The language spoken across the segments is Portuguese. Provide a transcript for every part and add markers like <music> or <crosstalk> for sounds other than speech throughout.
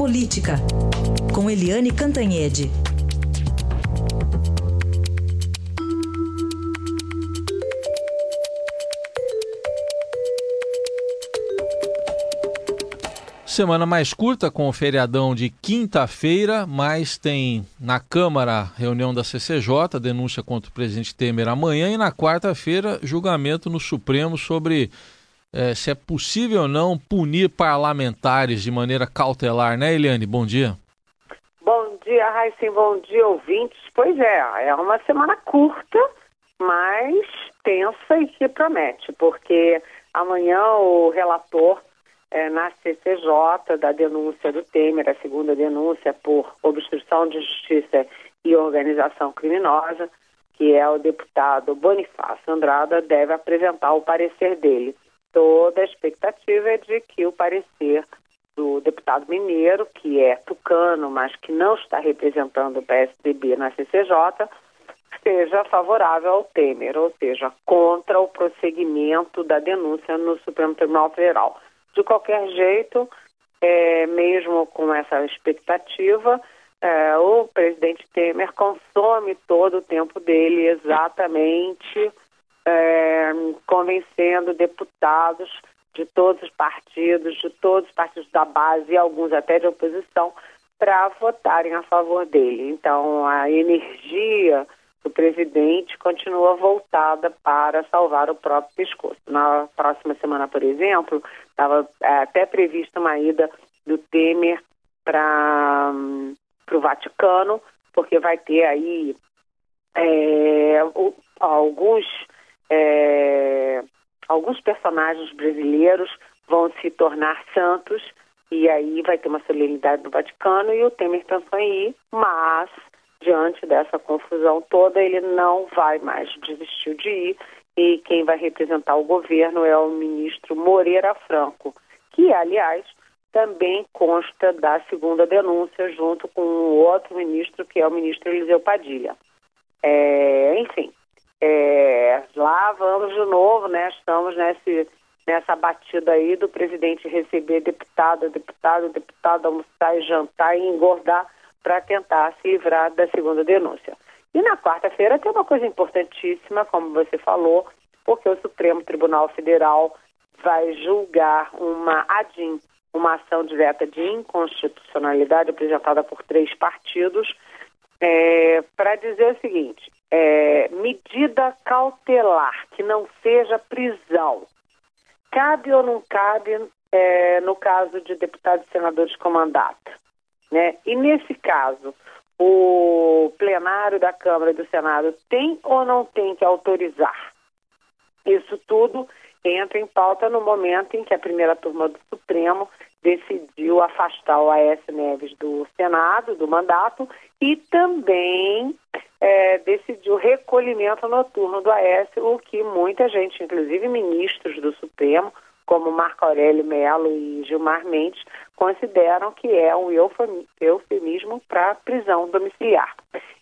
Política, com Eliane Cantanhede. Semana mais curta com o feriadão de quinta-feira, mas tem na Câmara reunião da CCJ, denúncia contra o presidente Temer amanhã, e na quarta-feira, julgamento no Supremo sobre é, se é possível ou não punir parlamentares de maneira cautelar, né, Eliane? Bom dia. Bom dia, Raíssen, bom dia, ouvintes. Pois é, é uma semana curta, mas tensa e que promete, porque amanhã o relator é, na CCJ da denúncia do Temer, a segunda denúncia por obstrução de justiça e organização criminosa, que é o deputado Bonifácio Andrada, deve apresentar o parecer dele toda a expectativa é de que o parecer do deputado mineiro, que é tucano, mas que não está representando o PSDB na CCJ, seja favorável ao Temer, ou seja, contra o prosseguimento da denúncia no Supremo Tribunal Federal. De qualquer jeito, é, mesmo com essa expectativa, é, o presidente Temer consome todo o tempo dele exatamente é, convencendo deputados de todos os partidos, de todos os partidos da base e alguns até de oposição, para votarem a favor dele. Então, a energia do presidente continua voltada para salvar o próprio pescoço. Na próxima semana, por exemplo, estava é, até prevista uma ida do Temer para o Vaticano, porque vai ter aí é, o, alguns é, alguns personagens brasileiros vão se tornar santos e aí vai ter uma solenidade do Vaticano e o Temer pensou em ir, mas diante dessa confusão toda ele não vai mais desistir de ir e quem vai representar o governo é o ministro Moreira Franco, que aliás também consta da segunda denúncia junto com o outro ministro que é o ministro Eliseu Padilha. É, enfim, é, lá vamos de novo, né? Estamos nesse, nessa batida aí do presidente receber deputado, deputado, deputado, almoçar e jantar e engordar para tentar se livrar da segunda denúncia. E na quarta-feira tem uma coisa importantíssima, como você falou, porque o Supremo Tribunal Federal vai julgar uma ADIM, uma ação direta de inconstitucionalidade apresentada por três partidos, é, para dizer o seguinte: é, medida cautelar, que não seja prisão, cabe ou não cabe é, no caso de deputados e senadores com mandato? Né? E nesse caso, o plenário da Câmara e do Senado tem ou não tem que autorizar? Isso tudo entra em pauta no momento em que a primeira turma do Supremo decidiu afastar o Aécio Neves do Senado, do mandato, e também é, decidiu recolhimento noturno do Aécio, o que muita gente, inclusive ministros do Supremo, como Marco Aurélio Melo e Gilmar Mendes, consideram que é um eufemismo para prisão domiciliar.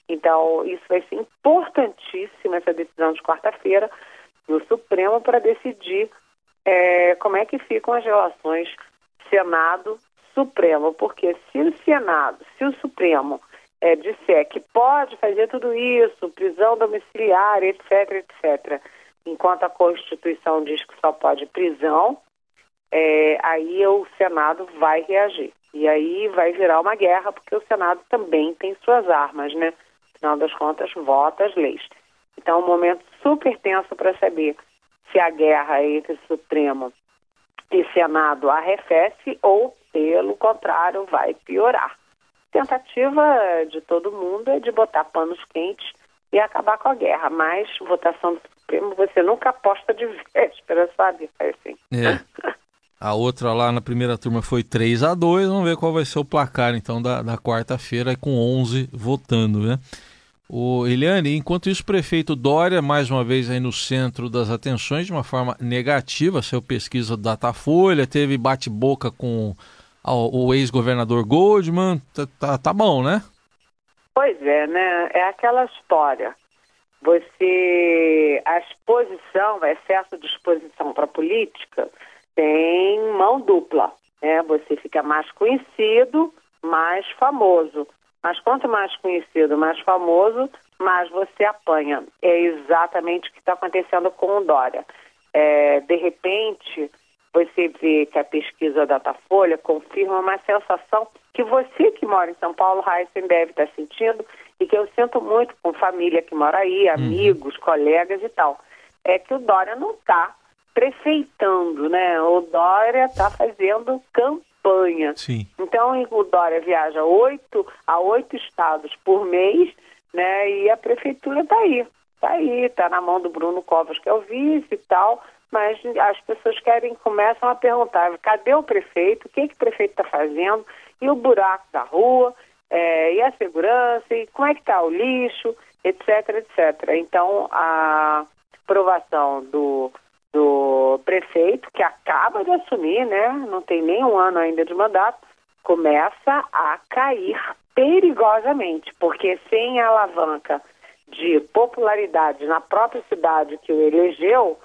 Então, isso vai ser importantíssimo, essa decisão de quarta-feira, no Supremo, para decidir é, como é que ficam as relações Senado-Supremo, porque se o Senado, se o Supremo é, disser que pode fazer tudo isso, prisão domiciliar, etc., etc., enquanto a Constituição diz que só pode prisão, é, aí o Senado vai reagir. E aí vai virar uma guerra, porque o Senado também tem suas armas, né? Afinal das contas, vota as leis. Então, é um momento super tenso para saber se a guerra entre Supremo e Senado arrefece ou, pelo contrário, vai piorar tentativa de todo mundo é de botar panos quentes e acabar com a guerra. Mas votação do Supremo você nunca aposta de <laughs> véspera, sabe? É assim. É. A outra lá na primeira turma foi 3 a 2 Vamos ver qual vai ser o placar então da, da quarta-feira com 11 votando, né? O Eliane, enquanto isso, o prefeito Dória, mais uma vez aí no centro das atenções, de uma forma negativa, seu pesquisa do Datafolha, teve bate-boca com o ex-governador Goldman, tá, tá, tá bom, né? Pois é, né? É aquela história. Você, a exposição, o excesso de exposição para a política tem mão dupla, né? Você fica mais conhecido mais famoso. Mas quanto mais conhecido, mais famoso, mais você apanha. É exatamente o que está acontecendo com o Dória. É, de repente, você vê que a pesquisa Datafolha confirma uma sensação que você que mora em São Paulo, Heisen, deve estar sentindo e que eu sinto muito com família que mora aí, uhum. amigos, uhum. colegas e tal. É que o Dória não está prefeitando, né? O Dória está fazendo campanha. Sim. Então o Dória viaja oito a oito estados por mês, né? E a prefeitura está aí. Está aí, está na mão do Bruno Covas, que é o vice e tal, mas as pessoas querem, começam a perguntar, cadê o prefeito? O que, que o prefeito está fazendo? E o buraco da rua? É, e a segurança? E como é que está o lixo? Etc, etc. Então, a aprovação do, do prefeito, que acaba de assumir, né? Não tem nem um ano ainda de mandato, começa a cair perigosamente, porque sem a alavanca de popularidade na própria cidade que o elegeu,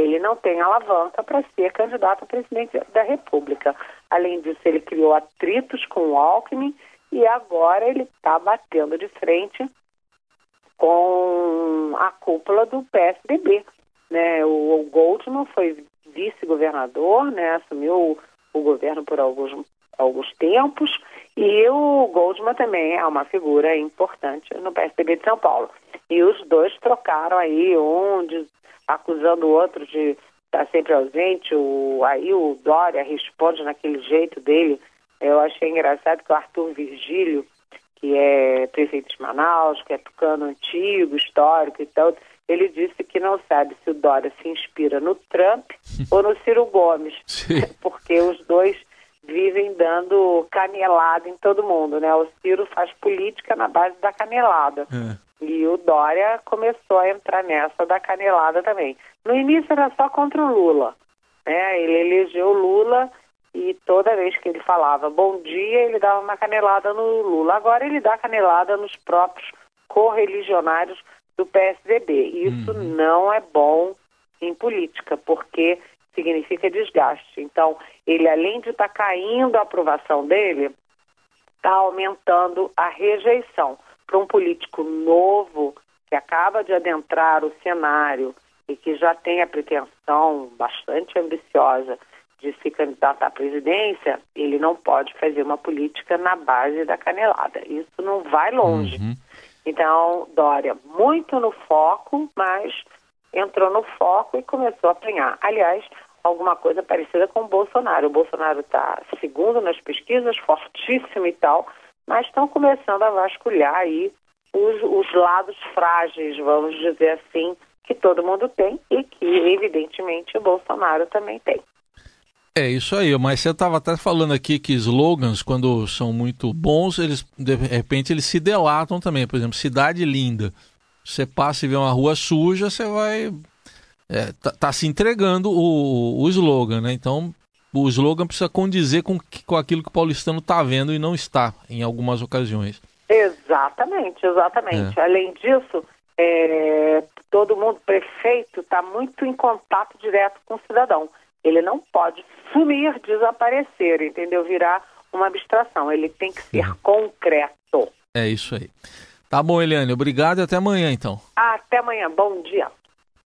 ele não tem alavanca para ser candidato a presidente da República. Além disso, ele criou atritos com o Alckmin e agora ele está batendo de frente com a cúpula do PSDB. Né? O, Goldman foi vice-governador, né? assumiu o governo por alguns, alguns tempos, e o Goldman também é uma figura importante no PSDB de São Paulo. E os dois trocaram aí, um acusando o outro de estar sempre ausente. O, aí o Dória responde naquele jeito dele. Eu achei engraçado que o Arthur Virgílio, que é prefeito de Manaus, que é tucano antigo, histórico e tal, ele disse que não sabe se o Dória se inspira no Trump <laughs> ou no Ciro Gomes, Sim. <laughs> porque os dois vivem dando canelada em todo mundo, né? O Ciro faz política na base da canelada. É. E o Dória começou a entrar nessa da canelada também. No início era só contra o Lula. Né? Ele elegeu o Lula e toda vez que ele falava bom dia, ele dava uma canelada no Lula. Agora ele dá canelada nos próprios correligionários do PSDB. Isso uhum. não é bom em política, porque significa desgaste. Então, ele, além de estar tá caindo a aprovação dele, está aumentando a rejeição para um político novo que acaba de adentrar o cenário e que já tem a pretensão bastante ambiciosa de se candidatar à presidência, ele não pode fazer uma política na base da canelada. Isso não vai longe. Uhum. Então, Dória, muito no foco, mas entrou no foco e começou a apanhar. Aliás, alguma coisa parecida com o Bolsonaro. O Bolsonaro está segundo nas pesquisas, fortíssimo e tal, mas estão começando a vasculhar aí os, os lados frágeis, vamos dizer assim, que todo mundo tem e que, evidentemente, o Bolsonaro também tem. É isso aí, mas você estava até falando aqui que slogans, quando são muito bons, eles de repente eles se delatam também. Por exemplo, cidade linda. Você passa e vê uma rua suja, você vai. É, tá, tá, se entregando o, o slogan, né? Então o slogan precisa condizer com, com aquilo que o paulistano está vendo e não está em algumas ocasiões. Exatamente, exatamente. É. Além disso, é, todo mundo, prefeito, está muito em contato direto com o cidadão. Ele não pode sumir, desaparecer, entendeu? Virar uma abstração. Ele tem que ser concreto. É isso aí. Tá bom, Eliane. Obrigado e até amanhã, então. Até amanhã. Bom dia.